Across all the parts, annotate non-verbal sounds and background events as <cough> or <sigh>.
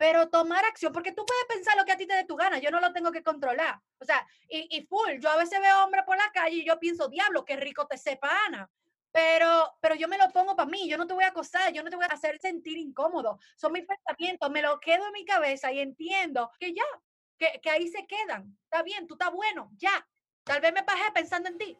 pero tomar acción, porque tú puedes pensar lo que a ti te dé tu gana, yo no lo tengo que controlar. O sea, y, y full, yo a veces veo hombres por la calle y yo pienso, diablo, qué rico te sepa Ana. Pero, pero yo me lo pongo para mí, yo no te voy a acosar, yo no te voy a hacer sentir incómodo. Son mis pensamientos, me lo quedo en mi cabeza y entiendo que ya, que, que ahí se quedan. Está bien, tú estás bueno, ya. Tal vez me pasé pensando en ti.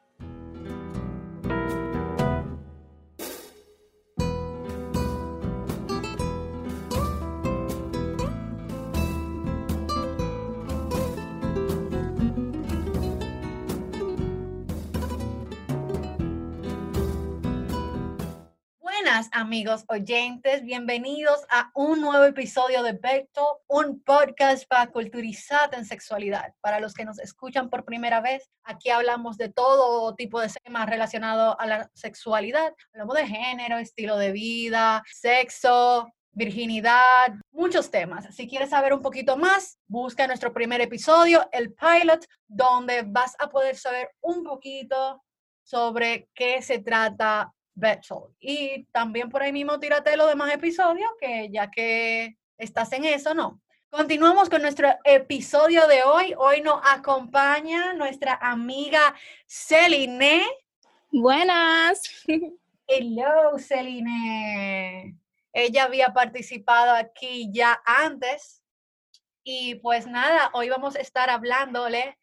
Amigos oyentes, bienvenidos a un nuevo episodio de Vecto, un podcast para culturizar en sexualidad. Para los que nos escuchan por primera vez, aquí hablamos de todo tipo de temas relacionados a la sexualidad. Hablamos de género, estilo de vida, sexo, virginidad, muchos temas. Si quieres saber un poquito más, busca nuestro primer episodio, el pilot, donde vas a poder saber un poquito sobre qué se trata Betchel. Y también por ahí mismo tírate los demás episodios, que ya que estás en eso, ¿no? Continuamos con nuestro episodio de hoy. Hoy nos acompaña nuestra amiga Celine. Buenas. Hello, Celine. Ella había participado aquí ya antes. Y pues nada, hoy vamos a estar hablándole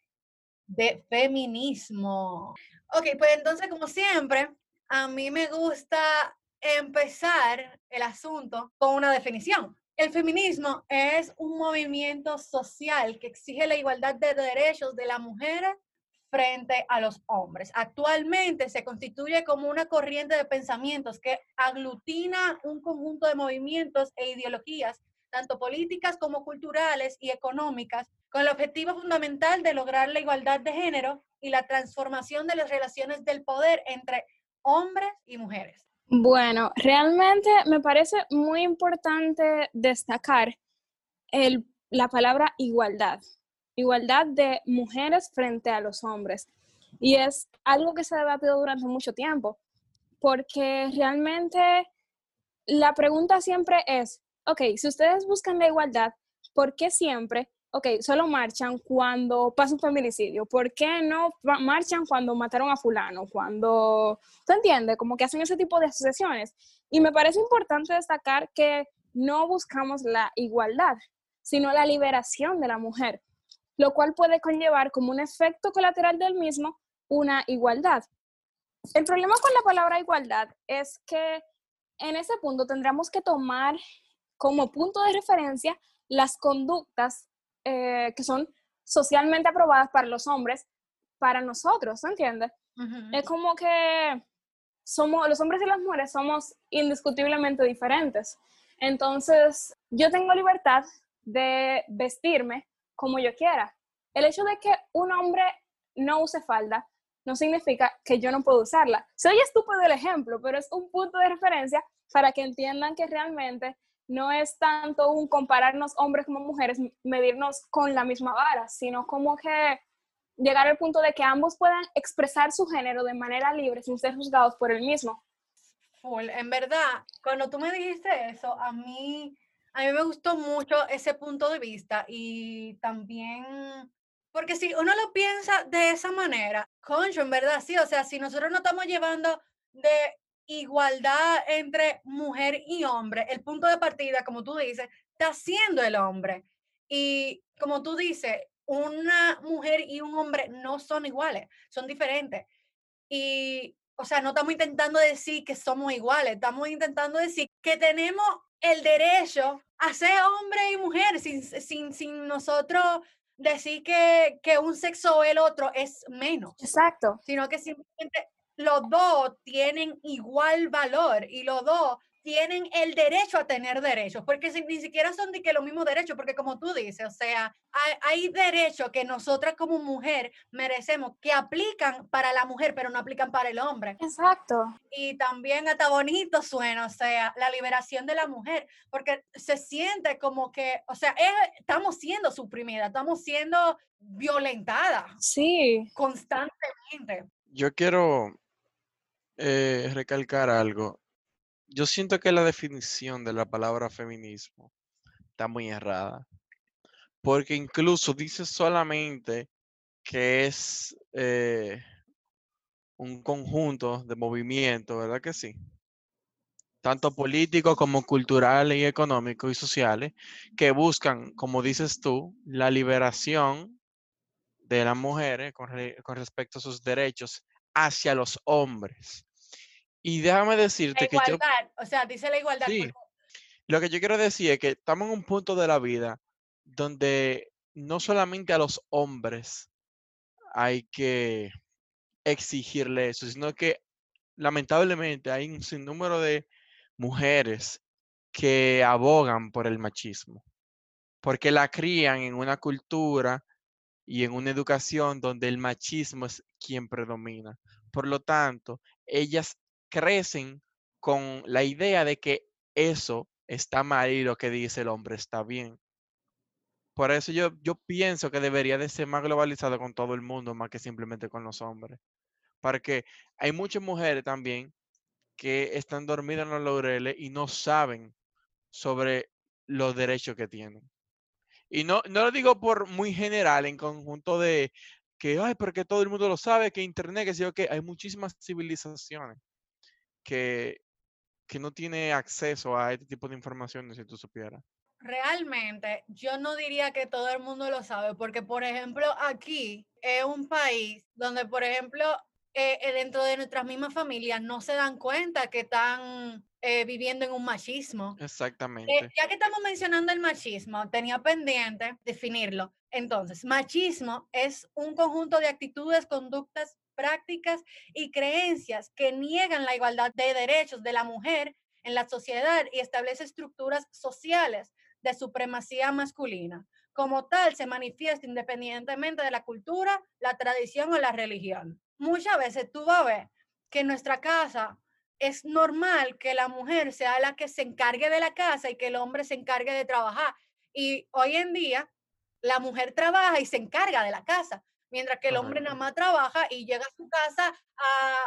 de feminismo. Ok, pues entonces, como siempre, a mí me gusta empezar el asunto con una definición. El feminismo es un movimiento social que exige la igualdad de derechos de la mujer frente a los hombres. Actualmente se constituye como una corriente de pensamientos que aglutina un conjunto de movimientos e ideologías, tanto políticas como culturales y económicas, con el objetivo fundamental de lograr la igualdad de género y la transformación de las relaciones del poder entre hombres y mujeres? Bueno, realmente me parece muy importante destacar la palabra igualdad, igualdad de mujeres frente a los hombres. Y es algo que se ha debatido durante mucho tiempo, porque realmente la pregunta siempre es, ok, si ustedes buscan la igualdad, ¿por qué siempre ok, solo marchan cuando pasa un feminicidio. ¿Por qué no marchan cuando mataron a fulano? Cuando, ¿te entiendes? Como que hacen ese tipo de asociaciones. Y me parece importante destacar que no buscamos la igualdad, sino la liberación de la mujer, lo cual puede conllevar como un efecto colateral del mismo una igualdad. El problema con la palabra igualdad es que en ese punto tendremos que tomar como punto de referencia las conductas eh, que son socialmente aprobadas para los hombres, para nosotros, ¿se entiende? Es como que somos, los hombres y las mujeres somos indiscutiblemente diferentes. Entonces, yo tengo libertad de vestirme como yo quiera. El hecho de que un hombre no use falda no significa que yo no puedo usarla. Soy estúpido el ejemplo, pero es un punto de referencia para que entiendan que realmente no es tanto un compararnos hombres como mujeres, medirnos con la misma vara, sino como que llegar al punto de que ambos puedan expresar su género de manera libre sin ser juzgados por el mismo. En verdad, cuando tú me dijiste eso, a mí, a mí me gustó mucho ese punto de vista y también, porque si uno lo piensa de esa manera, concho, en verdad, sí, o sea, si nosotros no estamos llevando de igualdad entre mujer y hombre, el punto de partida, como tú dices, está siendo el hombre. Y como tú dices, una mujer y un hombre no son iguales, son diferentes. Y, o sea, no estamos intentando decir que somos iguales, estamos intentando decir que tenemos el derecho a ser hombre y mujer sin, sin, sin nosotros decir que, que un sexo o el otro es menos. Exacto. Sino que simplemente los dos tienen igual valor y los dos tienen el derecho a tener derechos, porque ni siquiera son de que los mismos derechos, porque como tú dices, o sea, hay, derechos que nosotras como mujer merecemos, que aplican para la mujer, pero no aplican para el hombre. Exacto. Y también hasta bonito suena, o sea, la liberación de la mujer, porque se siente como que, o sea, estamos siendo suprimidas, estamos siendo violentadas. Sí. Constantemente. Yo quiero eh, recalcar algo. Yo siento que la definición de la palabra feminismo está muy errada. Porque incluso dice solamente que es eh, un conjunto de movimientos, ¿verdad que sí? Tanto políticos como culturales y económicos y sociales, que buscan, como dices tú, la liberación de las mujeres con, respecto a sus derechos hacia los hombres. Y déjame decirte que igualdad, o sea, dice la igualdad. Sí, lo que yo quiero decir es que estamos en un punto de la vida donde no solamente a los hombres hay que exigirle eso, sino que lamentablemente hay un sinnúmero de mujeres que abogan por el machismo, porque la crían en una cultura y en una educación donde el machismo es quien predomina. Por lo tanto, ellas crecen con la idea de que eso está mal y lo que dice el hombre está bien. Por eso yo, yo pienso que debería de ser más globalizado con todo el mundo, más que simplemente con los hombres. Porque hay muchas mujeres también que están dormidas en los laureles y no saben sobre los derechos que tienen. Y no, no lo digo por muy general, en conjunto de que, ay, porque todo el mundo lo sabe, que Internet, que sí, que hay muchísimas civilizaciones que, que no tiene acceso a este tipo de información, si tú supieras. Realmente, yo no diría que todo el mundo lo sabe, porque, por ejemplo, aquí es un país donde, por ejemplo, eh, eh, dentro de nuestras mismas familias no se dan cuenta que están eh, viviendo en un machismo. Exactamente. ya que estamos mencionando el machismo, tenía pendiente definirlo. Entonces, machismo es un conjunto de actitudes, conductas, prácticas y creencias que niegan la igualdad de derechos de la mujer en la sociedad y establece estructuras sociales de supremacía masculina. Como tal, se manifiesta independientemente de la cultura, la tradición o la religión. Muchas veces tú vas a ver que en nuestra casa es normal que la mujer sea la que se encargue de la casa y que el hombre se encargue de trabajar. Y hoy en día la mujer trabaja y se encarga de la casa, mientras que el hombre nada más trabaja y llega a su casa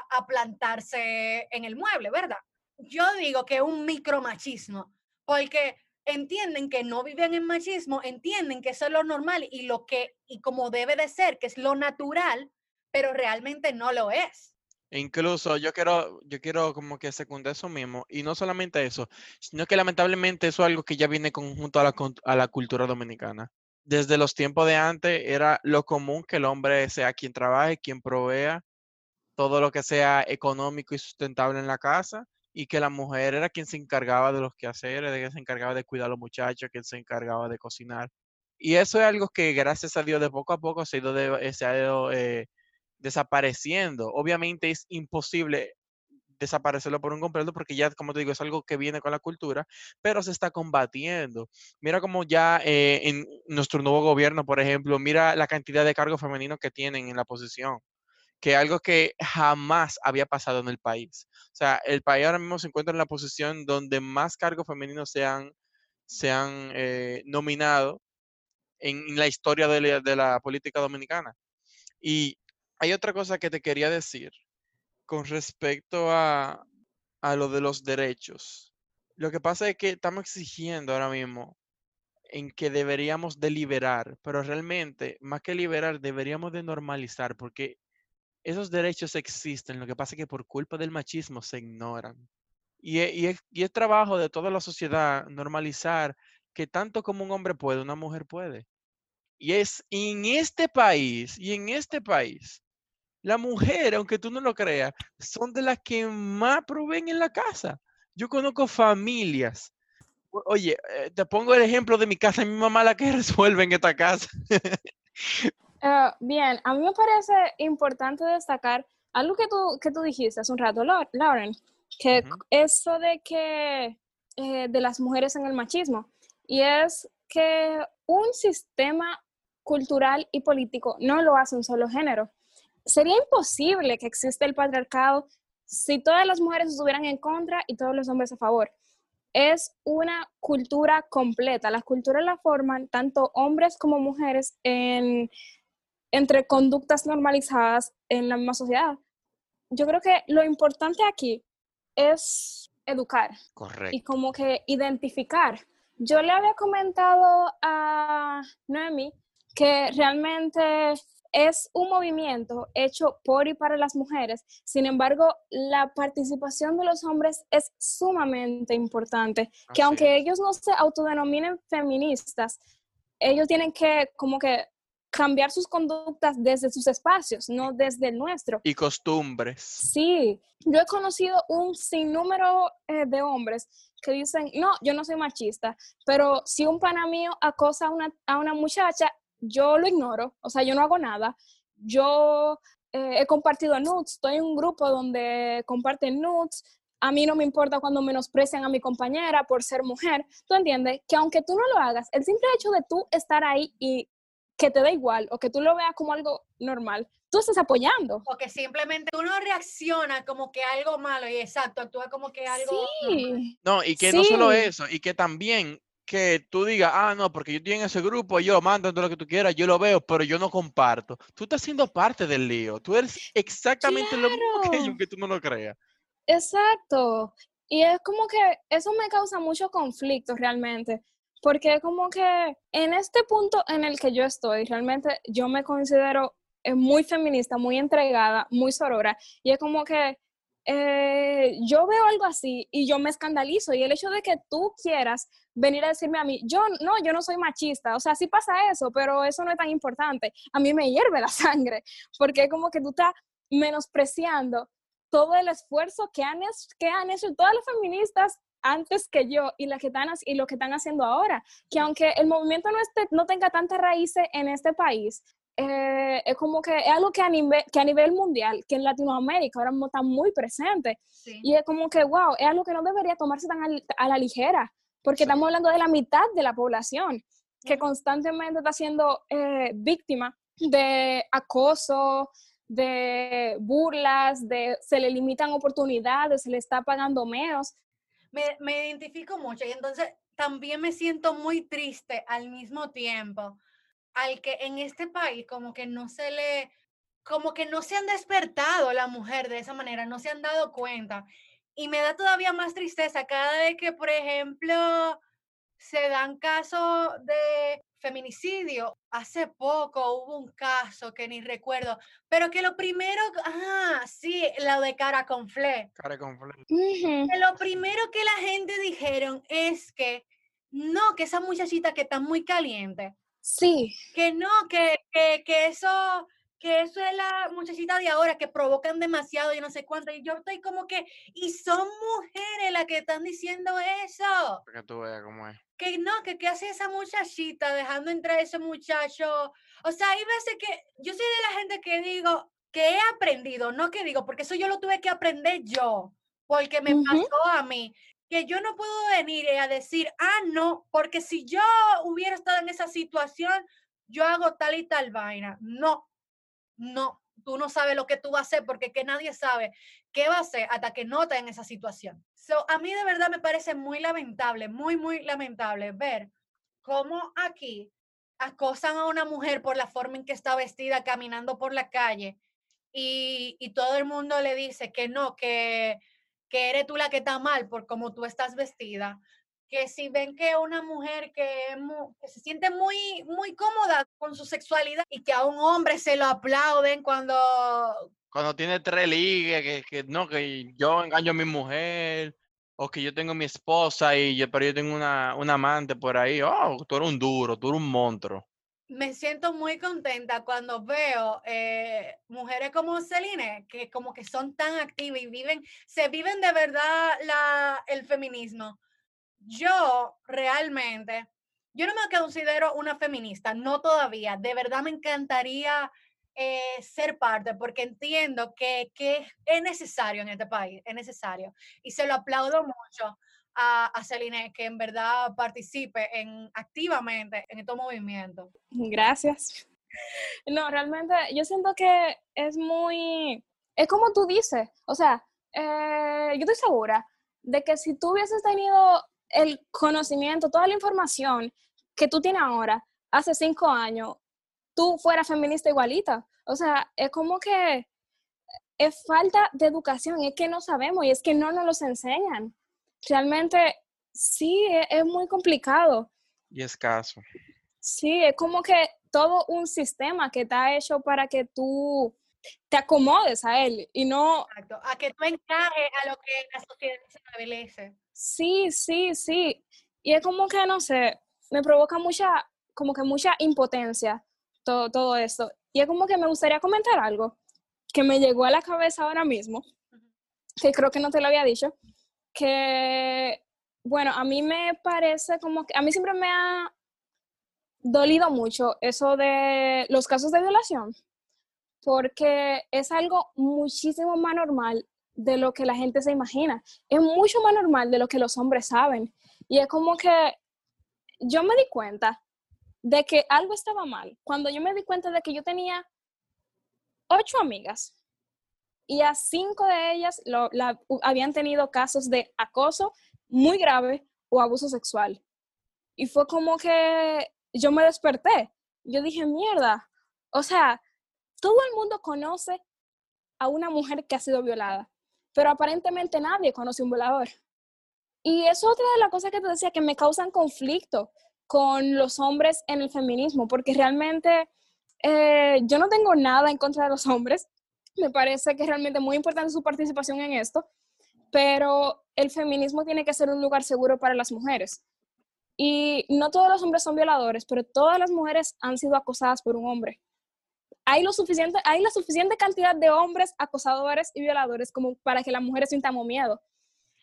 a, plantarse en el mueble, ¿verdad? Yo digo que es un micromachismo, porque entienden que no viven en machismo, entienden que eso es lo normal y lo que, y como debe de ser, que es lo natural, pero realmente no lo es. Incluso yo quiero, yo quiero como que secundar eso mismo, y no solamente eso, sino que lamentablemente eso es algo que ya viene conjunto a la, a la cultura dominicana. Desde los tiempos de antes era lo común que el hombre sea quien trabaje, quien provea todo lo que sea económico y sustentable en la casa, y que la mujer era quien se encargaba de los quehaceres, de que se encargaba de cuidar a los muchachos, quien se encargaba de cocinar. Y eso es algo que gracias a Dios de poco a poco se ha ido, ido eh, desapareciendo. Obviamente es imposible desaparecerlo por un completo porque ya, como te digo, es algo que viene con la cultura, pero se está combatiendo. Mira como ya eh, en nuestro nuevo gobierno, por ejemplo, mira la cantidad de cargos femeninos que tienen en la posición, que algo que jamás había pasado en el país. O sea, el país ahora mismo se encuentra en la posición donde más cargos femeninos se han, se han eh, nominado en, la historia de la política dominicana. Y hay otra cosa que te quería decir con respecto a, lo de los derechos. Lo que pasa es que estamos exigiendo ahora mismo en que deberíamos deliberar, pero realmente, más que liberar, deberíamos de normalizar, porque esos derechos existen, lo que pasa es que por culpa del machismo se ignoran. Y, e, y, y es trabajo de toda la sociedad normalizar que tanto como un hombre puede, una mujer puede. Y es en este país, y en este país, la mujer, aunque tú no lo creas, son de las que más proveen en la casa. Yo conozco familias. Oye, eh, te pongo el ejemplo de mi casa, mi mamá la que <laughs> resuelve en esta casa. Ah, bien, a mí me parece importante destacar algo que tú, que tú dijiste hace un rato, Lauren, que eso de que eh, de las mujeres en el machismo, y es que un sistema cultural y político no lo hace un solo género sería imposible que exista el patriarcado si todas las mujeres estuvieran en contra y todos los hombres a favor. Es una cultura completa. La cultura la forman tanto hombres como mujeres en, entre conductas normalizadas en la misma sociedad. Yo creo que lo importante aquí es educar. Correcto. Y como que identificar Yo le había comentado a Noemi que realmente es un movimiento hecho por y para las mujeres. Sin embargo, la participación de los hombres es sumamente importante, que aunque es. ellos no se autodenominen feministas, ellos tienen que como que cambiar sus conductas desde sus espacios, no desde el nuestro. Y costumbres. Sí, yo he conocido un sinnúmero eh, de hombres que dicen, no, yo no soy machista, pero si un pana mío acosa a una, a una muchacha, yo lo ignoro, o sea, yo no hago nada. Yo eh, he compartido nudes, estoy en un grupo donde comparten nudes, a mí no me importa cuando menosprecian a mi compañera por ser mujer. Tú entiendes que aunque tú no lo hagas, el simple hecho de tú estar ahí y que te da igual o que tú lo veas como algo normal, tú estás apoyando. O que simplemente tú no reaccionas como que algo malo y exacto, actúa como que algo normal. Sí, No, y que no solo Sí. eso, y que también que tú digas, ah, no, porque yo estoy en ese grupo, yo mando todo lo que tú quieras, yo lo veo, pero yo no comparto. Tú estás siendo parte del lío. Tú eres exactamente lo mismo que Claro. aunque tú no lo creas. Exacto. Y es como que eso me causa mucho conflicto realmente, porque como que en este punto en el que yo estoy, realmente yo me considero eh, muy feminista, muy entregada, muy sorora, y es como que eh, yo veo algo así y yo me escandalizo, y el hecho de que tú quieras venir a decirme a mí, yo no, yo no soy machista, o sea, sí pasa eso, pero eso no es tan importante, a mí me hierve la <laughs> sangre, porque es como que tú estás menospreciando todo el esfuerzo que han, que han hecho todas las feministas antes que yo y, las que están, y lo que están haciendo ahora. Que aunque el movimiento no, esté, no tenga tantas raíces en este país, eh, es como que es algo que a, nivel, que a nivel mundial, que en Latinoamérica ahora mismo está muy presente. Sí. Y es como que, wow, es algo que no debería tomarse tan al- a la ligera, porque Sí. estamos hablando de la mitad de la población que constantemente está siendo eh, víctima de acoso, de burlas, de se le limitan oportunidades, se le está pagando menos. me, me identifico mucho y entonces también me siento muy triste al mismo tiempo al que en este país como que no se le, como que no se han despertado la mujer de esa manera, no se han dado cuenta. Y me da todavía más tristeza cada vez que, por ejemplo, se dan casos de feminicidio. Hace poco hubo un caso que ni recuerdo, pero que lo primero, ah, sí, lo de cara con fle Cara con fle- que lo primero que la gente dijeron es que no, que esa muchachita que está muy caliente, Sí, que no, que, que, que eso, que eso es la muchachita de ahora, que provocan demasiado y no sé cuánto. Y yo estoy como que, y son mujeres las que están diciendo eso. para que tú veas cómo es. Que no, que qué hace esa muchachita dejando entrar a ese muchacho. O sea, hay veces que yo soy de la gente que digo que he aprendido, no que digo, porque eso yo lo tuve que aprender yo, porque me Ujú. pasó a mí, que yo no puedo venir a decir, ah, no, porque si yo hubiera estado en esa situación, yo hago tal y tal vaina. No, no, tú no sabes lo que tú vas a hacer porque que nadie sabe qué va a hacer hasta que no está en esa situación. So, a mí de verdad me parece muy lamentable, muy, muy lamentable ver cómo aquí acosan a una mujer por la forma en que está vestida caminando por la calle y, y todo el mundo le dice que no, que, que eres tú la que está mal por cómo tú estás vestida. Que si ven que una mujer que, se siente muy, muy cómoda con su sexualidad y que a un hombre se lo aplauden cuando Cuando tiene tres ligues, que, que no, que yo engaño a mi mujer, o que yo tengo mi esposa y yo, pero yo tengo una, una amante por ahí. Oh, tú eres un duro, tú eres un monstruo. Me siento muy contenta cuando veo eh, mujeres como Celine, que como que son tan activas y viven, se viven de verdad el feminismo. Yo realmente, yo no me considero una feminista, no todavía. De verdad me encantaría eh, ser parte porque entiendo que, que es necesario en este país, es necesario. Y se lo aplaudo mucho a, Celine que en verdad participe en, activamente en estos movimientos. gracias. No, realmente yo siento que es muy, es como tú dices, o sea, eh, yo estoy segura de que si tú hubieses tenido el conocimiento, toda la información que tú tienes ahora, hace cinco años, tú fueras feminista igualita. O sea, es como que es falta de educación, es que no sabemos y es que no nos los enseñan. Realmente Sí, e, es, muy complicado. Y escaso. Sí, es como que todo un sistema que está hecho para que tú te acomodes a él y no... Exacto, a que tú encajes a lo que la sociedad se establece. Sí, sí, sí. Y es como que, no sé, me provoca mucha, como que mucha impotencia todo, todo esto. Y es como que me gustaría comentar algo que me llegó a la cabeza ahora mismo, que creo que no te lo había dicho, que, bueno, a mí me parece como que, a mí siempre me ha dolido mucho eso de los casos de violación, porque es algo muchísimo más normal de lo que la gente se imagina. Es mucho más normal de lo que los hombres saben. Y es como que yo me di cuenta de que algo estaba mal cuando yo me di cuenta de que yo tenía ocho amigas y a cinco de ellas habían tenido casos de acoso muy grave o abuso sexual. Y fue como que yo me desperté. Yo dije, mierda, o sea, todo el mundo conoce a una mujer que ha sido violada, pero aparentemente nadie conoce a un violador. Y es otra de las cosas que te decía que me causan conflicto con los hombres en el feminismo, porque realmente eh, yo no tengo nada en contra de los hombres. Me parece que es realmente muy importante su participación en esto, pero el feminismo tiene que ser un lugar seguro para las mujeres. Y no todos los hombres son violadores, pero todas las mujeres han sido acosadas por un hombre hay, lo suficiente, la suficiente cantidad de hombres acosadores y violadores como para que las mujeres sintamos miedo.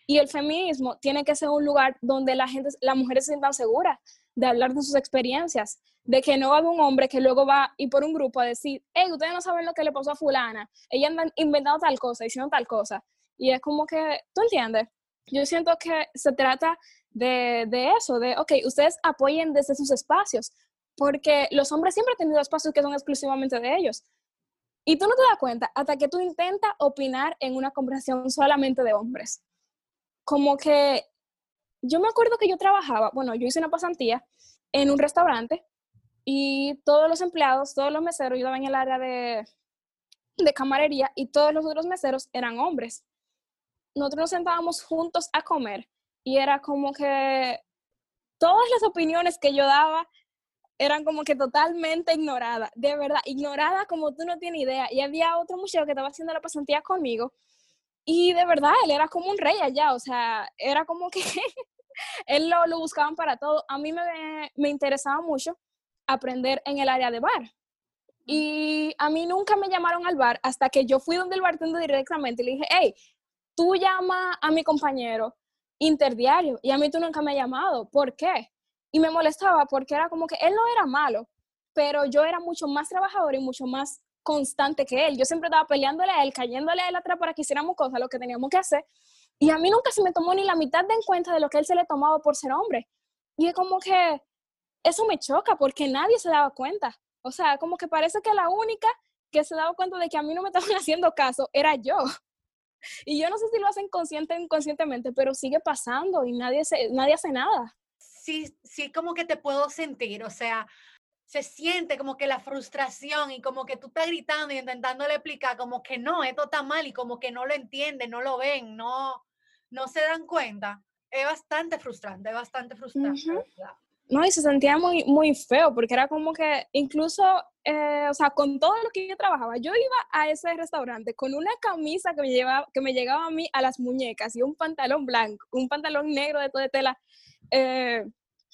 Y el feminismo tiene que ser un lugar donde la gente, las mujeres se sientan seguras de hablar de sus experiencias, de que no va haber un hombre que luego va y por un grupo a decir, hey, ustedes no saben lo que le pasó a fulana, ella anda inventando tal cosa, diciendo tal cosa. Y es como que, ¿tú entiendes? Yo siento que se trata de, de eso, de, ok, ustedes apoyen desde sus espacios, porque los hombres siempre han tenido espacios que son exclusivamente de ellos. Y tú no te das cuenta hasta que tú intentas opinar en una conversación solamente de hombres. Como que yo me acuerdo que yo trabajaba, bueno, yo hice una pasantía en un restaurante y todos los empleados, todos los meseros, yo estaba en el área de, de camarería y todos los otros meseros eran hombres. Nosotros nos sentábamos juntos a comer y era como que todas las opiniones que yo daba eran como que totalmente ignoradas, de verdad, ignoradas como tú no tienes idea. Y había otro muchacho que estaba haciendo la pasantía conmigo y de verdad, él era como un rey allá, o sea, era como que <laughs> él lo, lo, buscaban para todo. A mí me, me interesaba mucho aprender en el área de bar. Y a mí nunca me llamaron al bar hasta que yo fui donde el bartender directamente y le dije, hey, tú llama a mi compañero interdiario y a mí tú nunca me has llamado. ¿Por qué? Y me molestaba porque era como que él no era malo, pero yo era mucho más trabajador y mucho más constante que él. Yo siempre estaba peleándole a él, cayéndole a él atrás para que hiciéramos cosas, lo que teníamos que hacer. Y a mí nunca se me tomó ni la mitad de en cuenta de lo que él se le tomaba por ser hombre. Y es como que eso me choca porque nadie se daba cuenta. O sea, como que parece que la única que se daba cuenta de que a mí no me <laughs> estaban haciendo caso era yo. Y yo no sé si lo hacen consciente o inconscientemente, pero sigue pasando y nadie, se, nadie hace nada sí, sí como que te puedo sentir, o sea, se siente como que la frustración y como que tú estás gritando y intentándole explicar como que no, esto está mal y como que no lo entienden, no lo ven, no, no se dan cuenta. Es bastante frustrante, es bastante frustrante. No, y se sentía muy, muy feo porque era como que incluso, eh, o sea, con todo lo que yo trabajaba, yo iba a ese restaurante con una camisa que me, llevaba, que me llegaba a mí a las muñecas y un pantalón blanco, un pantalón negro de toda tela. Eh,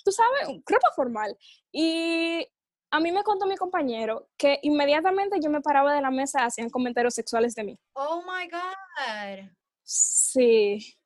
tú sabes, ropa formal. Y a mí me contó mi compañero que inmediatamente yo me paraba de la mesa, hacían comentarios sexuales de mí. Oh my God. Sí.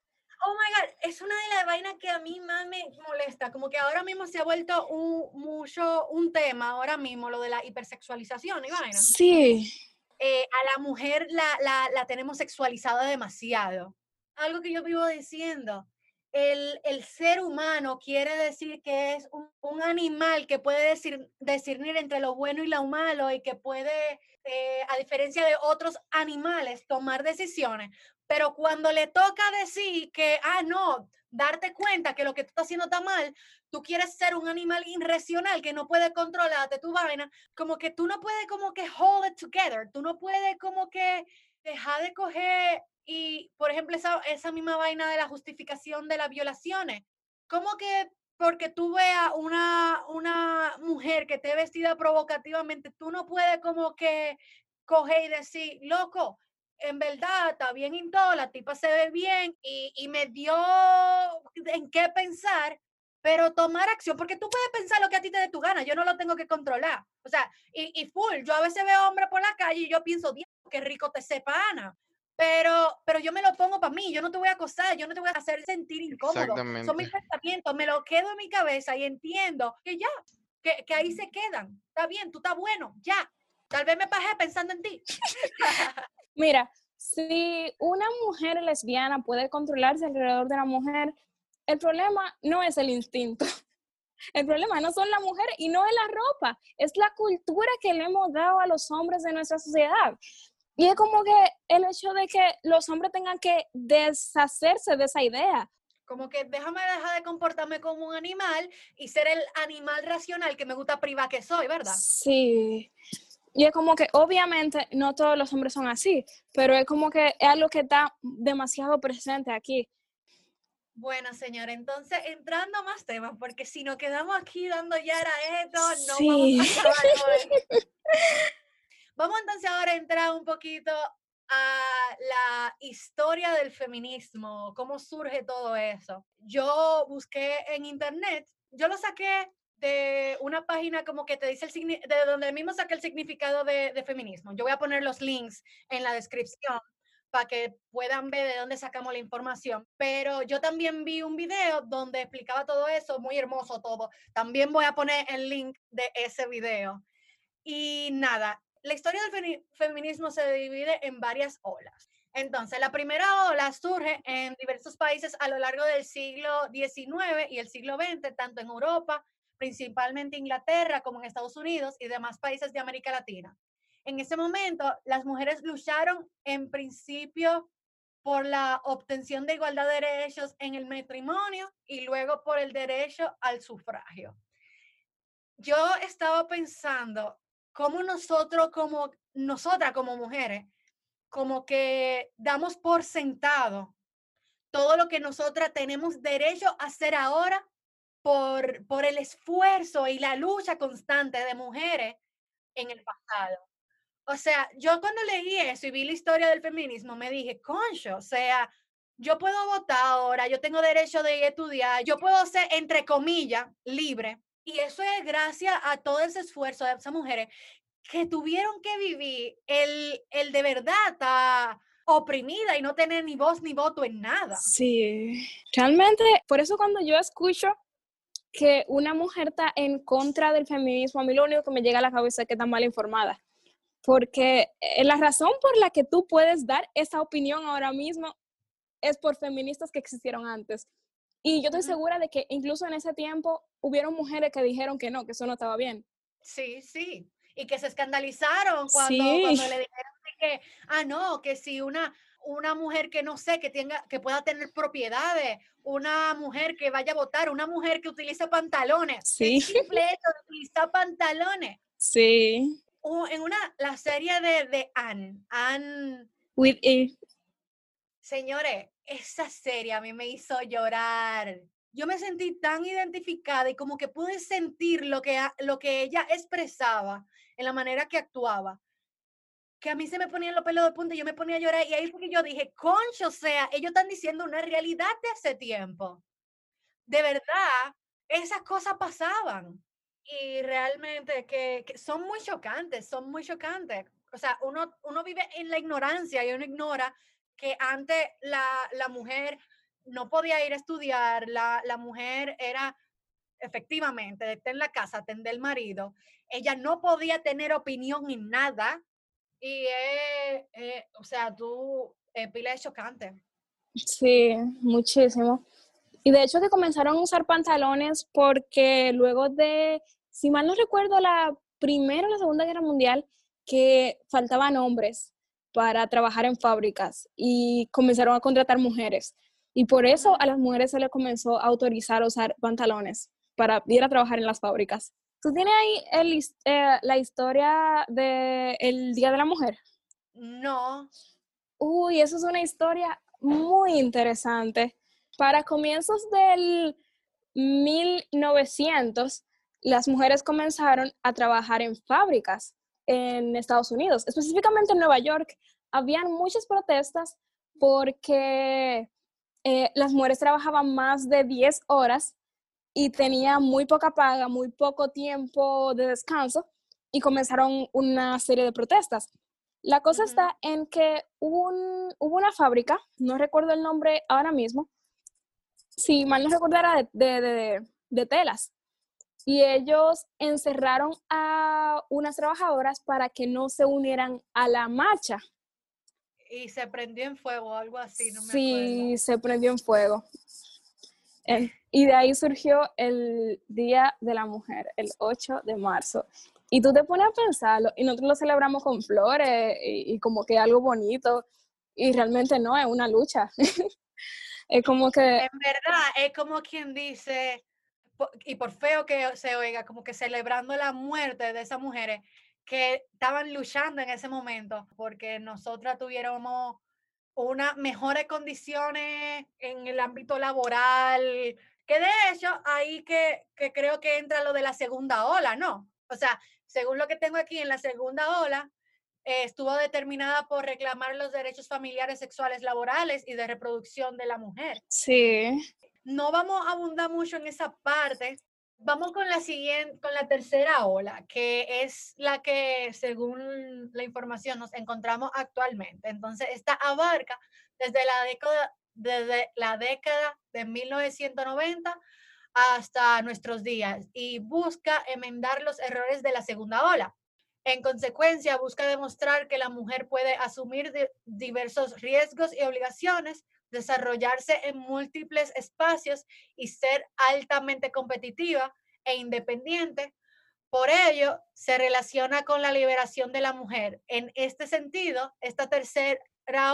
Oh my God, es una de las vainas que a mí más me molesta, como que ahora mismo se ha vuelto un, mucho un tema, ahora mismo, lo de la hipersexualización y vaina. Sí. Eh, a la mujer la, la, la tenemos sexualizada demasiado. Algo que yo vivo diciendo el, el, ser humano quiere decir que es un, animal que puede decir, discernir entre lo bueno y lo malo y que puede, eh, a diferencia de otros animales, tomar decisiones. Pero cuando le toca decir que, ah, no, darte cuenta que lo que tú estás haciendo está mal, tú quieres ser un animal irracional que no puede controlarte tu vaina, como que tú no puedes como que hold it together, tú no puedes como que dejar de coger y, por ejemplo, esa, esa misma vaina de la justificación de las violaciones. ¿cómo que porque tú veas una, una mujer que esté vestida provocativamente, tú no puedes como que coger y decir, loco, en verdad está bien y todo, la tipa se ve bien y, y me dio en qué pensar, pero tomar acción, porque tú puedes pensar lo que a ti te dé tu gana, yo no lo tengo que controlar. O sea, y, y full, yo a veces veo hombres por la calle y yo pienso, Dios, qué rico te sepa Ana. Pero, pero yo me lo pongo para mí, yo no te voy a acosar, yo no te voy a hacer sentir incómodo. Son mis pensamientos, me lo quedo en mi cabeza y entiendo que ya, que, que ahí se quedan. Está bien, tú estás bueno, ya. Tal vez me pasé pensando en ti. <laughs> Mira, si una mujer lesbiana puede controlarse alrededor de una mujer, el problema no es el instinto. <laughs> El problema no son las mujeres y no es la ropa, es la cultura que le hemos dado a los hombres de nuestra sociedad. Y es como que el hecho de que los hombres tengan que deshacerse de esa idea. Como que déjame dejar de comportarme como un animal y ser el animal racional que me gusta privar que soy, ¿verdad? Sí. Y es como que obviamente no todos los hombres son así, pero es como que es algo que está demasiado presente aquí. Bueno, señora, entonces entrando a más temas, porque si nos quedamos aquí dando ya a esto, no vamos a acabar <laughs> Vamos entonces ahora a entrar un poquito a la historia del feminismo, cómo surge todo eso. Yo busqué en internet, yo lo saqué de una página como que te dice el de donde mismo saqué el significado de, de feminismo. Yo voy a poner los links en la descripción para que puedan ver de dónde sacamos la información. Pero yo también vi un video donde explicaba todo eso, muy hermoso todo. También voy a poner el link de ese video. Y nada, la historia del feminismo se divide en varias olas. Entonces, la primera ola surge en diversos países a lo largo del siglo XIX y el siglo XX, tanto en Europa, principalmente Inglaterra, como en Estados Unidos y demás países de América Latina. En ese momento, las mujeres lucharon en principio por la obtención de igualdad de derechos en el matrimonio y luego por el derecho al sufragio. Yo estaba pensando cómo nosotros como nosotras como mujeres como que damos por sentado todo lo que nosotras tenemos derecho a hacer ahora por, por el esfuerzo y la lucha constante de mujeres en el pasado. O sea, yo cuando leí eso y vi la historia del feminismo, me dije, concho, o sea, yo puedo votar ahora, yo tengo derecho de estudiar, yo puedo ser, entre comillas, libre, y eso es gracias a todo ese esfuerzo de esas mujeres que tuvieron que vivir el, el de verdad estar oprimida y no tener ni voz ni voto en nada. Sí, realmente, por eso cuando yo escucho que una mujer está en contra del feminismo, a mí lo único que me llega a la cabeza es que está mal informada. Porque eh, la razón por la que tú puedes dar esa opinión ahora mismo es por feministas que existieron antes. Y yo estoy segura de que incluso en ese tiempo hubieron mujeres que dijeron que no, que eso no estaba bien. Sí, sí. Y que se escandalizaron cuando, cuando le <laughs> dijeron que, ah, no, que si una, una mujer que no sé, que tenga, que pueda tener propiedades, una mujer que vaya a votar, una mujer que utiliza pantalones. Sí. <laughs> simple hecho de utilizar pantalones. Sí. en una, la serie de, de Anne, Anne. With E. Señores, esa serie a mí me hizo llorar. Yo me sentí tan identificada y como que pude sentir lo que, lo que ella expresaba en la manera que actuaba, que a mí se me ponían los pelos de punta y yo me ponía a llorar. Y ahí fue que yo dije, concho, o sea, ellos están diciendo una realidad de hace tiempo. De verdad, esas cosas pasaban. Y realmente que, que son muy chocantes, son muy chocantes. O sea, uno, uno vive en la ignorancia y uno ignora que antes la, la mujer no podía ir a estudiar, la, la mujer era efectivamente de en la casa, atender al marido, ella no podía tener opinión en nada y, o sea, tú, eh, pila de chocante. Sí, muchísimo. Y de hecho que comenzaron a usar pantalones porque luego de, si mal no recuerdo, la Primera o la Segunda Guerra Mundial, que faltaban hombres para trabajar en fábricas y comenzaron a contratar mujeres. Y por eso a las mujeres se les comenzó a autorizar a usar pantalones para ir a trabajar en las fábricas. ¿Tú tienes ahí el, eh, la historia del Día de la Mujer? No. Uy, eso es una historia muy interesante. Para comienzos del 1900 las mujeres comenzaron a trabajar en fábricas en Estados Unidos, específicamente en Nueva York. Habían muchas protestas porque eh, las mujeres trabajaban más de 10 horas y tenían muy poca paga, muy poco tiempo de descanso y comenzaron una serie de protestas. La cosa está en que hubo, hubo, una fábrica, no recuerdo el nombre ahora mismo, si mal no recuerdo era de telas, y ellos encerraron a unas trabajadoras para que no se unieran a la marcha. Y se prendió en fuego, algo así, no me sí, se prendió en fuego. y de ahí surgió el Día de la Mujer, el 8 de marzo. Y tú te pones a pensarlo, y nosotros lo celebramos con flores y, y como que algo bonito, y realmente no, es una lucha. <laughs> es como que... En verdad, es como quien dice, y por feo que se oiga, como que celebrando la muerte de esas mujeres que estaban luchando en ese momento porque nosotras tuviéramos unas mejores condiciones en el ámbito laboral, que de hecho ahí que, que creo que entra lo de la segunda ola, ¿no? O sea, según lo que tengo aquí en la segunda ola, eh, estuvo determinada por reclamar los derechos familiares, sexuales, laborales y de reproducción de la mujer. Sí no vamos a abundar mucho en esa parte. Vamos con la siguiente, con la tercera ola, que es la que, según la información, nos encontramos actualmente. Entonces, esta abarca desde la década, desde la década de 1990 hasta nuestros días y busca enmendar los errores de la segunda ola. En consecuencia, busca demostrar que la mujer puede asumir diversos riesgos y obligaciones desarrollarse en múltiples espacios y ser altamente competitiva e independiente. Por ello, se relaciona con la liberación de la mujer. En este sentido, esta tercera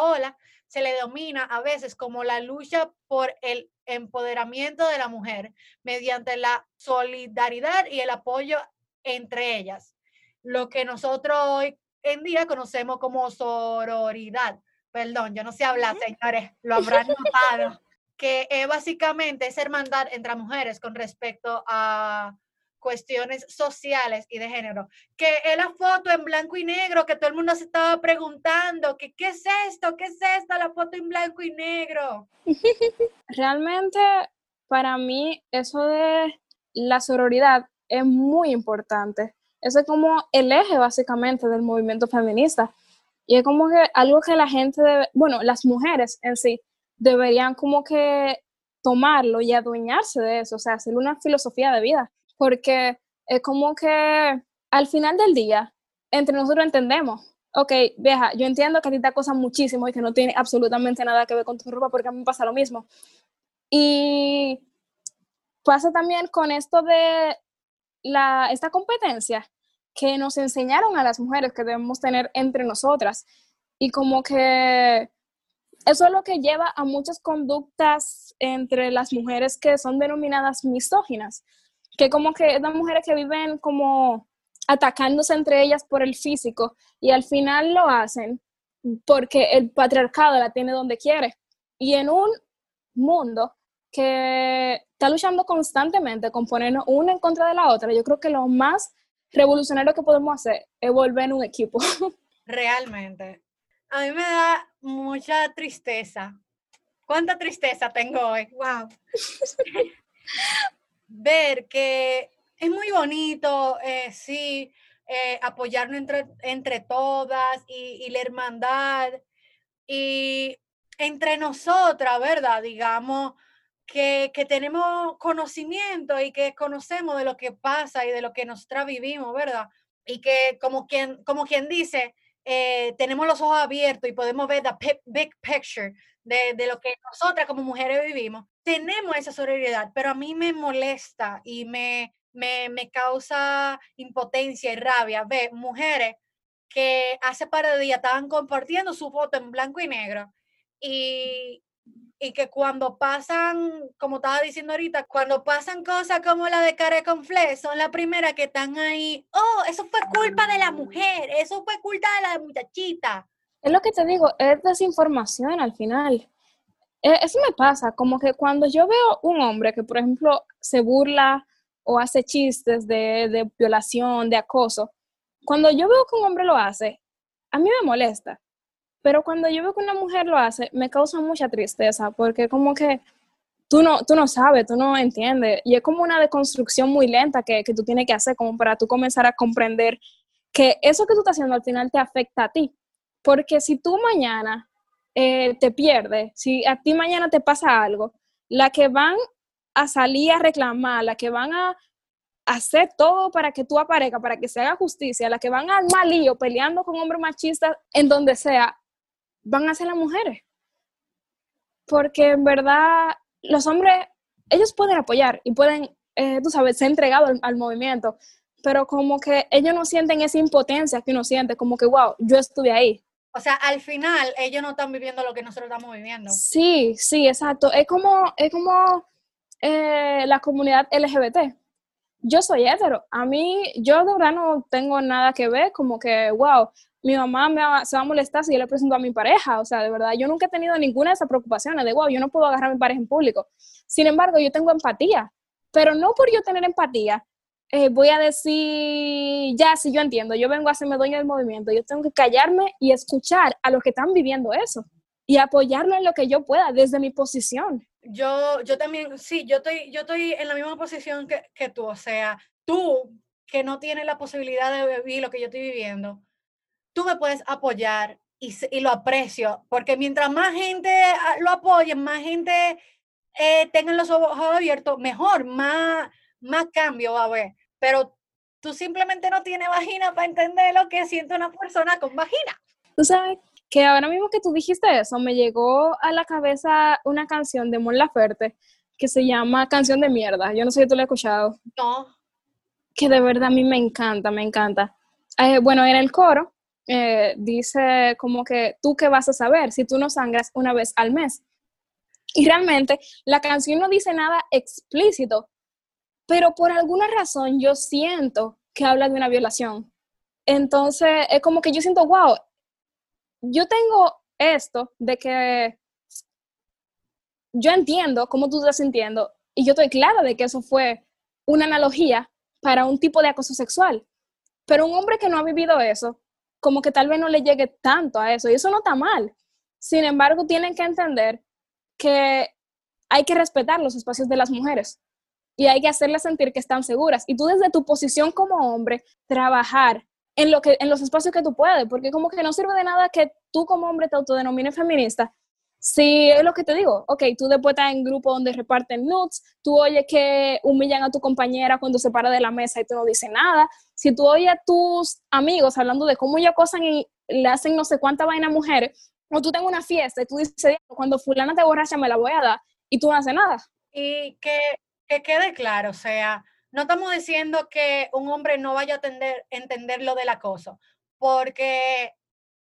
ola se le domina a veces como la lucha por el empoderamiento de la mujer mediante la solidaridad y el apoyo entre ellas, lo que nosotros hoy en día conocemos como sororidad. Perdón, yo no sé hablar, señores, lo habrán notado, que es básicamente es hermandad entre mujeres con respecto a cuestiones sociales y de género. Que es la foto en blanco y negro que todo el mundo se estaba preguntando, que qué es esto, qué es esto, la foto en blanco y negro. <laughs> Realmente para mí eso de la sororidad es muy importante. Eso es como el eje básicamente del movimiento feminista. Y es como que algo que la gente, bueno, las mujeres en sí, deberían como que tomarlo y adueñarse de eso, o sea, hacer una filosofía de vida, porque es como que al final del día, entre nosotros entendemos, ok, vieja, yo entiendo que a ti te acosan muchísimo y que no tiene absolutamente nada que ver con tu ropa, porque a mí me pasa lo mismo. Y pasa también con esto de la, esta competencia, que nos enseñaron a las mujeres que debemos tener entre nosotras. Y como que eso es lo que lleva a muchas conductas entre las mujeres que son denominadas misóginas, que como que las mujeres que viven como atacándose entre ellas por el físico y al final lo hacen porque el patriarcado la tiene donde quiere. Y en un mundo que está luchando constantemente con ponernos una en contra de la otra, yo creo que lo más revolucionario que podemos hacer es volver en un equipo. <laughs> Realmente. A mí me da mucha tristeza. ¿Cuánta tristeza tengo hoy? ¡Wow! <laughs> Ver que es muy bonito, eh, sí, eh, apoyarnos entre, entre todas y, y la hermandad y entre nosotras, ¿verdad? Digamos, que, tenemos conocimiento y que conocemos de lo que pasa y de lo que nosotras vivimos, ¿verdad? Y que como quien, como quien dice, eh, tenemos los ojos abiertos y podemos ver la big picture de, de, lo que nosotras como mujeres vivimos. Tenemos esa solidaridad, pero a mí me molesta y me, me, me causa impotencia y rabia ver mujeres que hace par de días estaban compartiendo su foto en blanco y negro y, y que cuando pasan, como estaba diciendo ahorita, cuando pasan cosas como la de Care Conflé, son las primeras que están ahí, oh, eso fue culpa de la mujer, eso fue culpa de la muchachita. Es lo que te digo, es desinformación al final. eh, eso me pasa, como que cuando yo veo un hombre que, por ejemplo, se burla o hace chistes de, de violación, de acoso, cuando yo veo que un hombre lo hace, a mí me molesta. Pero cuando yo veo que una mujer lo hace, me causa mucha tristeza, porque como que tú no, tú no sabes, tú no entiendes. Y es como una deconstrucción muy lenta que, que tú tienes que hacer como para tú comenzar a comprender que eso que tú estás haciendo al final te afecta a ti. Porque si tú mañana eh, te pierdes, si a ti mañana te pasa algo, la que van a salir a reclamar, la que van a hacer todo para que tú aparezcas, para que se haga justicia, la que van al malío peleando con hombres machistas en donde sea, van a ser las mujeres. Porque en verdad los hombres, ellos pueden apoyar y pueden, eh, tú sabes, ser entregados al, movimiento, pero como que ellos no sienten esa impotencia que uno siente, como que, wow, yo estuve ahí. O sea, al final ellos no están viviendo lo que nosotros estamos viviendo. Sí, sí, exacto. Es como, es como eh, la comunidad LGBT. Yo soy hetero. A mí, yo de verdad no tengo nada que ver, como que, wow, mi mamá me va, se va a molestar si yo le presento a mi pareja. O sea, de verdad, yo nunca he tenido ninguna de esas preocupaciones de, wow, yo no puedo agarrar a mi pareja en público. Sin embargo, yo tengo empatía, pero no por yo tener empatía, eh, voy a decir, ya, si yo entiendo, yo vengo a hacerme dueño del movimiento, yo tengo que callarme y escuchar a los que están viviendo eso y apoyarlo en lo que yo pueda desde mi posición. Yo, yo también, sí, yo estoy, yo estoy en la misma posición que, que tú, o sea, tú que no tienes la posibilidad de vivir lo que yo estoy viviendo, tú me puedes apoyar y, y lo aprecio, porque mientras más gente ah, lo apoye, más gente eh, tenga los ojos abiertos, mejor, más, más cambio va a haber. Pero tú simplemente no tienes vagina para entender lo que siente una persona con vagina. Tú sabes que ahora mismo que tú dijiste eso, me llegó a la cabeza una canción de Mon Laferte que se llama Canción de Mierda. Yo no sé si tú la has escuchado. No. Que de verdad a mí me encanta, me encanta. Eh, bueno, en el coro eh, dice como que tú qué vas a saber si tú no sangras una vez al mes. Y realmente la canción no dice nada explícito, pero por alguna razón yo siento que habla de una violación. Entonces es como que yo siento, wow, yo tengo esto de que yo entiendo cómo tú estás sintiendo y yo estoy clara de que eso fue una analogía para un tipo de acoso sexual. Pero un hombre que no ha vivido eso como que tal vez no le llegue tanto a eso y eso no está mal. Sin embargo, tienen que entender que hay que respetar los espacios de las mujeres y hay que hacerles sentir que están seguras. Y tú desde tu posición como hombre, trabajar en, lo que, en los espacios que tú puedes, porque como que no sirve de nada que tú como hombre te autodenomines feminista si es lo que te digo, ok, tú después estás en grupo donde reparten nudes, tú oyes que humillan a tu compañera cuando se para de la mesa y tú no dices nada. Si tú oyes a tus amigos hablando de cómo ellos acosan y le hacen no sé cuánta vaina a mujeres, o tú tengas una fiesta y tú dices, cuando fulana te borracha me la voy a dar y tú no haces nada. Y que, que quede claro, o sea, no estamos diciendo que un hombre no vaya a entender, entender lo del acoso, porque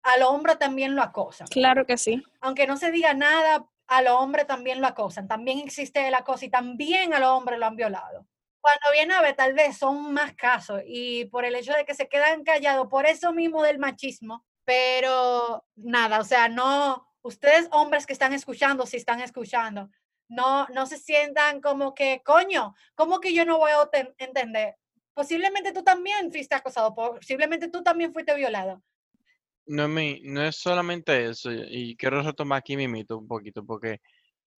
al hombre también lo acosan. Claro que sí. Aunque no se diga nada, al hombre también lo acosan. También existe el acoso y también al hombre lo han violado. Cuando viene a ver, tal vez son más casos y por el hecho de que se quedan callados, por eso mismo del machismo, pero nada, o sea, no, ustedes hombres que están escuchando, si están escuchando, no, no se sientan como que, coño, ¿cómo que yo no voy a entender? Posiblemente tú también fuiste acosado, posiblemente tú también fuiste violado. No, no es solamente eso, y quiero retomar aquí mi mito un poquito, porque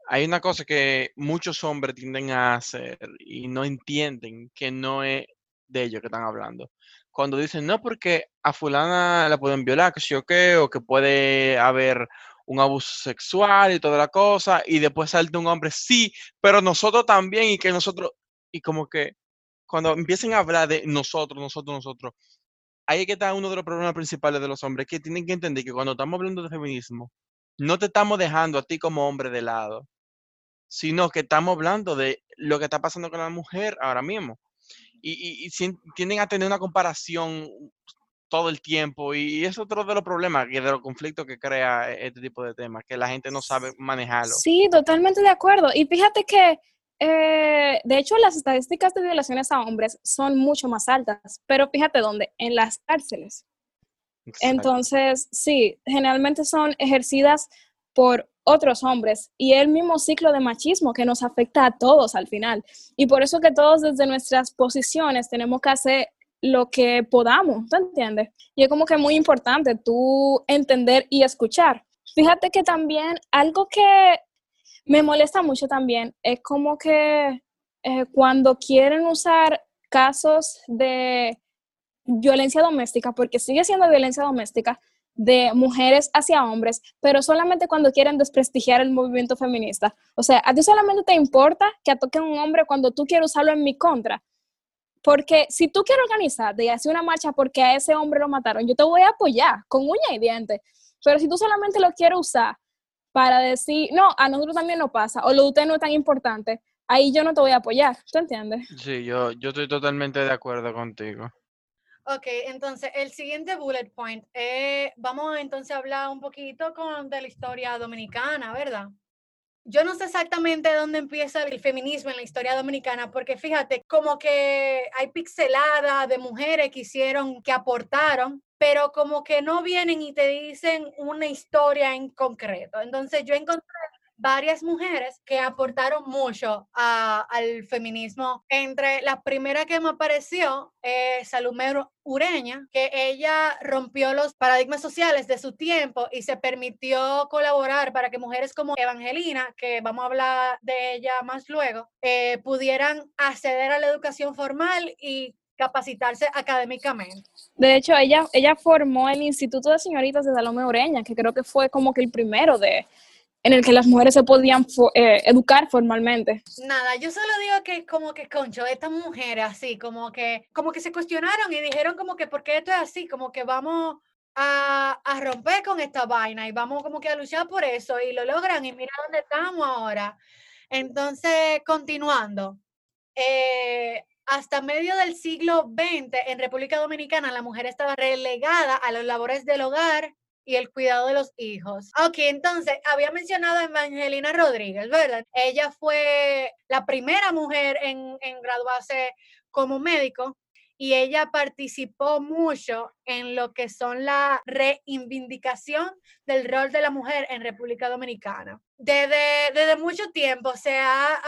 hay una cosa que muchos hombres tienden a hacer y no entienden que no es de ellos que están hablando. Cuando dicen, no, porque a fulana la pueden violar, que sí o qué, o que puede haber un abuso sexual y toda la cosa, y después salta un hombre, sí, pero nosotros también, y que nosotros, y como que cuando empiecen a hablar de nosotros, nosotros, nosotros, ahí que está uno de los problemas principales de los hombres, que tienen que entender que cuando estamos hablando de feminismo, no te estamos dejando a ti como hombre de lado, sino que estamos hablando de lo que está pasando con la mujer ahora mismo. Y, tienden a tener una comparación todo el tiempo y, es otro de los problemas y de los conflictos que crea este tipo de temas, que la gente no sabe manejarlo. Sí, totalmente de acuerdo. Y fíjate que eh, de hecho, las estadísticas de violaciones a hombres son mucho más altas, pero fíjate dónde, en las cárceles. Entonces, sí, generalmente son ejercidas por otros hombres y el mismo ciclo de machismo que nos afecta a todos al final. Y por eso que todos desde nuestras posiciones tenemos que hacer lo que podamos, ¿tú entiendes? Y es como que muy importante tú entender y escuchar. Fíjate que también algo que me molesta mucho también es como que eh, cuando quieren usar casos de violencia doméstica, porque sigue siendo violencia doméstica, de mujeres hacia hombres, pero solamente cuando quieren desprestigiar el movimiento feminista. O sea, a ti solamente te importa que toque un hombre cuando tú quieres usarlo en mi contra. Porque si tú quieres organizarte y hacer una marcha porque a ese hombre lo mataron, yo te voy a apoyar con uña y diente. Pero si tú solamente lo quieres usar para decir, no, a nosotros también nos pasa, o lo de usted no es tan importante, ahí yo no te voy a apoyar. ¿Tú entiendes? Sí, yo, yo estoy totalmente de acuerdo contigo. Ok, entonces el siguiente bullet point, eh, vamos entonces a hablar un poquito con, de la historia dominicana, ¿verdad? Yo no sé exactamente dónde empieza el feminismo en la historia dominicana, porque fíjate, como que hay pixeladas de mujeres que hicieron, que aportaron, pero como que no vienen y te dicen una historia en concreto. Entonces yo encontré varias mujeres que aportaron mucho al feminismo. Entre la primera que me apareció, es Salomé Ureña, que ella rompió los paradigmas sociales de su tiempo y se permitió colaborar para que mujeres como Evangelina, que vamos a hablar de ella más luego, eh, pudieran acceder a la educación formal y capacitarse académicamente. De hecho, ella, ella formó el Instituto de Señoritas de Salomé Ureña, que creo que fue como que el primero de, en el que las mujeres se podían eh, educar formalmente. Nada, yo solo digo que como que, concho, estas mujeres así, como que, como que se cuestionaron y dijeron como que, ¿por qué esto es así? Como que vamos a, a romper con esta vaina y vamos como que a luchar por eso y lo logran y mira dónde estamos ahora. Entonces, continuando. Eh, hasta medio del siglo XX en República Dominicana la mujer estaba relegada a las labores del hogar y el cuidado de los hijos. Ok, entonces había mencionado a Evangelina Rodríguez, ¿verdad? Ella fue la primera mujer en graduarse como médico y ella participó mucho en lo que son la reivindicación del rol de la mujer en República Dominicana. Desde, desde mucho tiempo se, ha,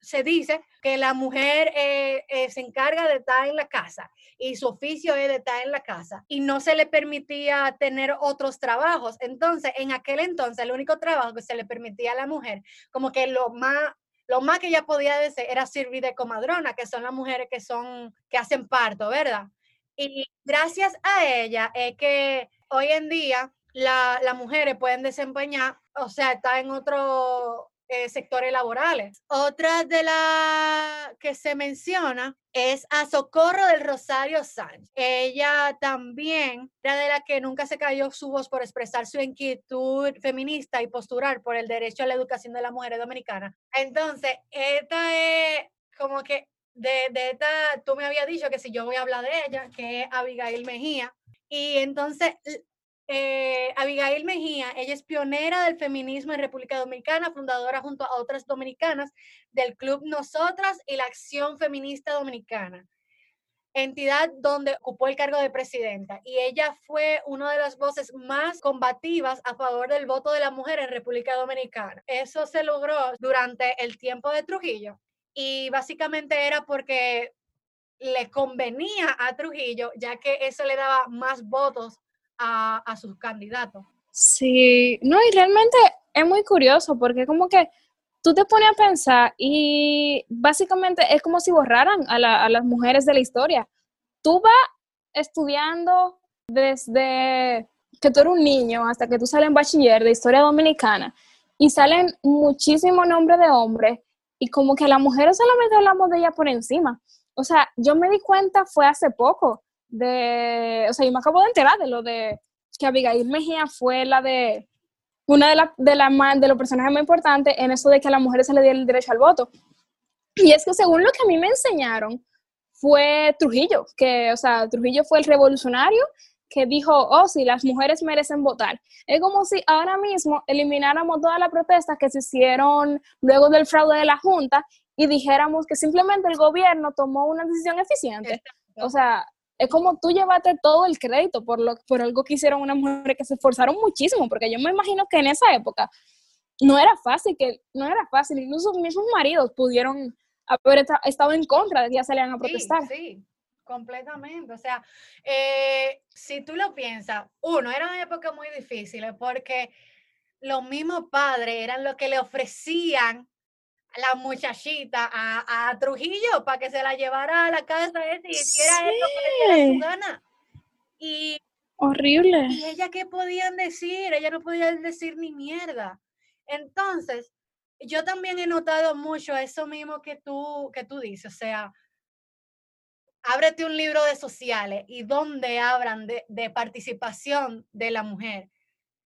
se dice que la mujer eh, eh, se encarga de estar en la casa y su oficio es de estar en la casa y no se le permitía tener otros trabajos. Entonces, en aquel entonces, el único trabajo que se le permitía a la mujer, como que lo más lo más que ella podía decir era servir de comadrona, que son las mujeres que son, que hacen parto, ¿verdad? Y gracias a ella es que hoy en día las mujeres pueden desempeñar, o sea, está en otro, eh, sectores laborales. Otra de las que se menciona es a Socorro del Rosario Sánchez. Ella también era de la que nunca se cayó su voz por expresar su inquietud feminista y posturar por el derecho a la educación de las mujeres dominicanas. Entonces, esta es como que de, de esta, tú me habías dicho que si yo voy a hablar de ella, que es Abigail Mejía. Y entonces eh, Abigail Mejía, ella es pionera del feminismo en República Dominicana, fundadora junto a otras dominicanas del Club Nosotras y la Acción Feminista Dominicana, entidad donde ocupó el cargo de presidenta. Y ella fue una de las voces más combativas a favor del voto de la mujer en República Dominicana. Eso se logró durante el tiempo de Trujillo y básicamente era porque le convenía a Trujillo, ya que eso le daba más votos a, sus candidatos. Sí, no, y realmente es muy curioso porque como que tú te pones a pensar y básicamente es como si borraran a, a las mujeres de la historia. Tú vas estudiando desde que tú eres un niño hasta que tú sales en bachiller de historia dominicana y salen muchísimos nombres de hombres y como que a las mujeres solamente hablamos de ella por encima. O sea, yo me di cuenta fue hace poco de, o sea, yo me acabo de enterar de lo de que Abigail Mejía fue la de, una de, la, de, la, de los personajes más importantes en eso de que a las mujeres se le diera el derecho al voto. Y es que según lo que a mí me enseñaron, fue Trujillo, que, o sea, Trujillo fue el revolucionario que dijo, oh, sí, las mujeres merecen votar. Es como si ahora mismo elimináramos todas las protestas que se hicieron luego del fraude de la Junta y dijéramos que simplemente el gobierno tomó una decisión eficiente. O sea, es como tú llevaste todo el crédito por, lo, por algo que hicieron unas mujeres que se esforzaron muchísimo, porque yo me imagino que en esa época no era fácil, que no era fácil, incluso mismos maridos pudieron haber estado en contra de que ya salían a protestar. Sí, sí completamente. O sea, eh, si tú lo piensas, uno, era una época muy difícil porque los mismos padres eran los que le ofrecían la muchachita a, Trujillo para que se la llevara a la casa y hiciera eso que su gana. Y horrible. Y ella qué podían decir, ella no podía decir ni mierda. Entonces, yo también he notado mucho eso mismo que tú que tú dices, o sea, ábrete un libro de sociales y donde hablan de, de participación de la mujer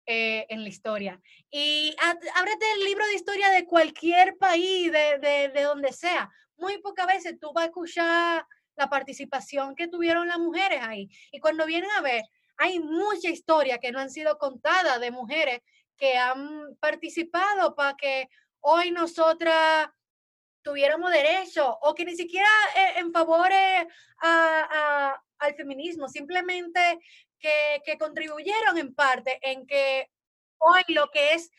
eh, en la historia. Y ábrete el libro de historia de cualquier país, de, de, de, donde sea. Muy pocas veces tú vas a escuchar la participación que tuvieron las mujeres ahí. Y cuando vienen a ver, hay mucha historia que no han sido contadas de mujeres que han participado para que hoy nosotras tuviéramos derecho o que ni siquiera eh, en favor a, a, al feminismo, simplemente que, contribuyeron en parte en que hoy lo que es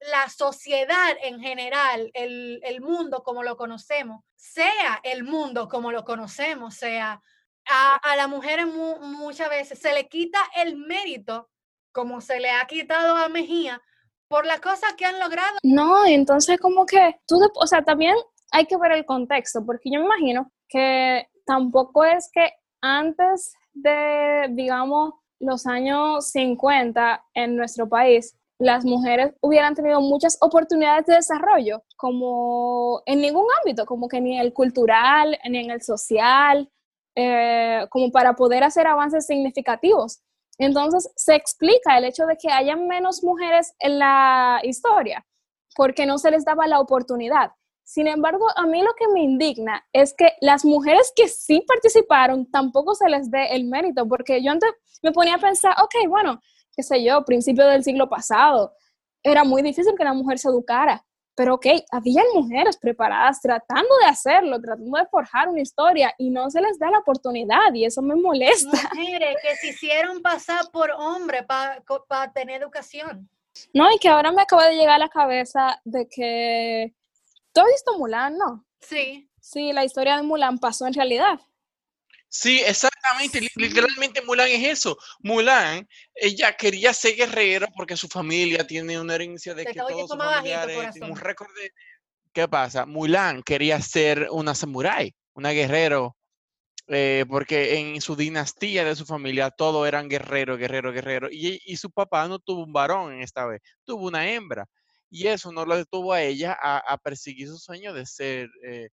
la sociedad en general, el, el, mundo como lo conocemos, sea el mundo como lo conocemos, sea a, a las mujeres muchas veces se le quita el mérito, como se le ha quitado a Mejía, por las cosas que han logrado. No, entonces como que tú, o sea, también hay que ver el contexto, porque yo me imagino que tampoco es que antes de, digamos, los años 50 en nuestro país, las mujeres hubieran tenido muchas oportunidades de desarrollo, como en ningún ámbito, como que ni en el cultural, ni en el social, eh, como para poder hacer avances significativos. Entonces, se explica el hecho de que haya menos mujeres en la historia, porque no se les daba la oportunidad. Sin embargo, a mí lo que me indigna es que las mujeres que sí participaron tampoco se les dé el mérito, porque yo antes me ponía a pensar, ok, bueno, qué sé yo, principio del siglo pasado, era muy difícil que la mujer se educara, pero ok, había mujeres preparadas tratando de hacerlo, tratando de forjar una historia y no se les da la oportunidad y eso me molesta. Mujeres que se hicieron pasar por hombre para tener educación. No, y que ahora me acaba de llegar a la cabeza de que ¿Tú has visto Mulan, no? Sí. Sí, la historia de Mulan pasó en realidad. Sí, exactamente. Literalmente Mulan es eso. Mulan, ella quería ser guerrera porque su familia tiene una herencia de que todos sus familiares, un récord de... ¿Qué pasa? Mulan quería ser una samurái, una guerrero, eh, porque en su dinastía de su familia todos eran guerreros, guerreros, guerreros. Y, y su papá no tuvo un varón en esta vez, tuvo una hembra y eso no lo detuvo a ella a, perseguir su sueño de ser eh,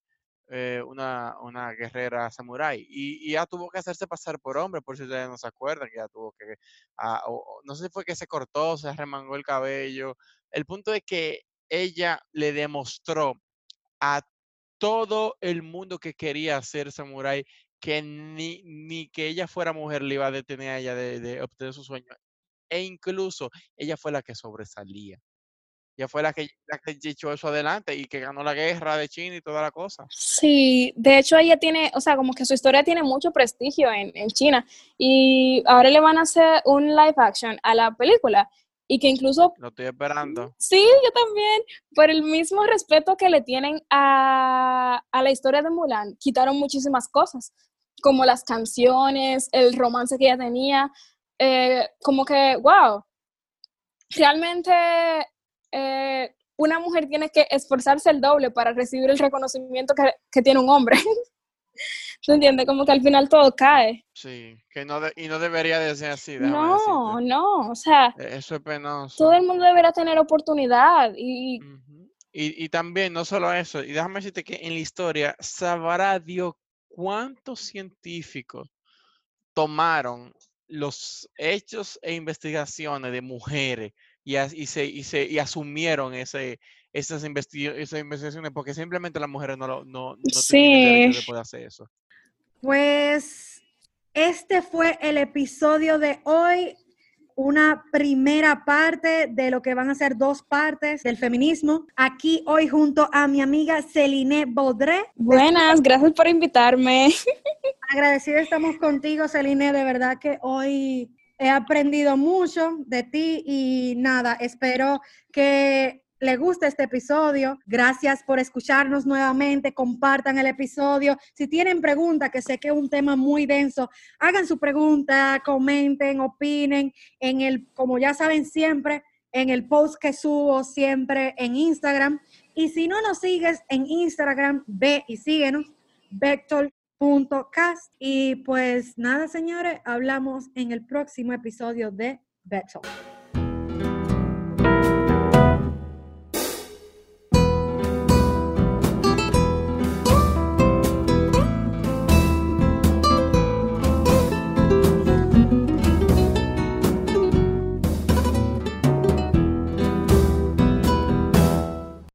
eh, una, guerrera samurái. Y, ya tuvo que hacerse pasar por hombre, por si ustedes no se acuerdan, que ya tuvo que, ah, no sé si fue que se cortó, se remangó el cabello. El punto es que ella le demostró a todo el mundo que quería ser samurái que ni, ni que ella fuera mujer le iba a detener a ella de, de obtener su sueño. E incluso ella fue la que sobresalía. Ella fue la que, la que echó eso adelante y que ganó la guerra de China y toda la cosa. Sí, de hecho ella tiene, o sea, como que su historia tiene mucho prestigio en, en China y ahora le van a hacer un live action a la película y que incluso... Lo estoy esperando. Sí, yo también, por el mismo respeto que le tienen a, a la historia de Mulan, quitaron muchísimas cosas, como las canciones, el romance que ella tenía, eh, como que, wow, realmente eh, una mujer tiene que esforzarse el doble para recibir el reconocimiento que, tiene un hombre. <laughs> ¿Se entiende? Como que al final todo cae. Sí, que no y no debería de ser así. No, no, o sea. E, eso es penoso. Todo el mundo debería tener oportunidad y, y, también, no solo eso, y déjame decirte que en la historia, sabrá Dios cuántos científicos tomaron los hechos e investigaciones de mujeres y, y, se, y, se, y asumieron ese, esas, investigaciones porque simplemente las mujeres no, no, no tienen derecho de poder hacer eso. Pues este fue el episodio de hoy, una primera parte de lo que van a ser dos partes del feminismo. Aquí hoy junto a mi amiga Celine Baudré. Buenas, gracias por invitarme. <laughs> Agradecido estamos contigo, Celine, de verdad que hoy He aprendido mucho de ti y nada, espero que le gusta este episodio. Gracias por escucharnos nuevamente. Compartan el episodio. Si tienen preguntas, que sé que es un tema muy denso, hagan su pregunta, comenten, opinen en el, como ya saben siempre, en el post que subo siempre en Instagram. Y si no nos sigues en Instagram, ve y síguenos, vector.cast. Y pues nada, señores, hablamos en el próximo episodio de Vector.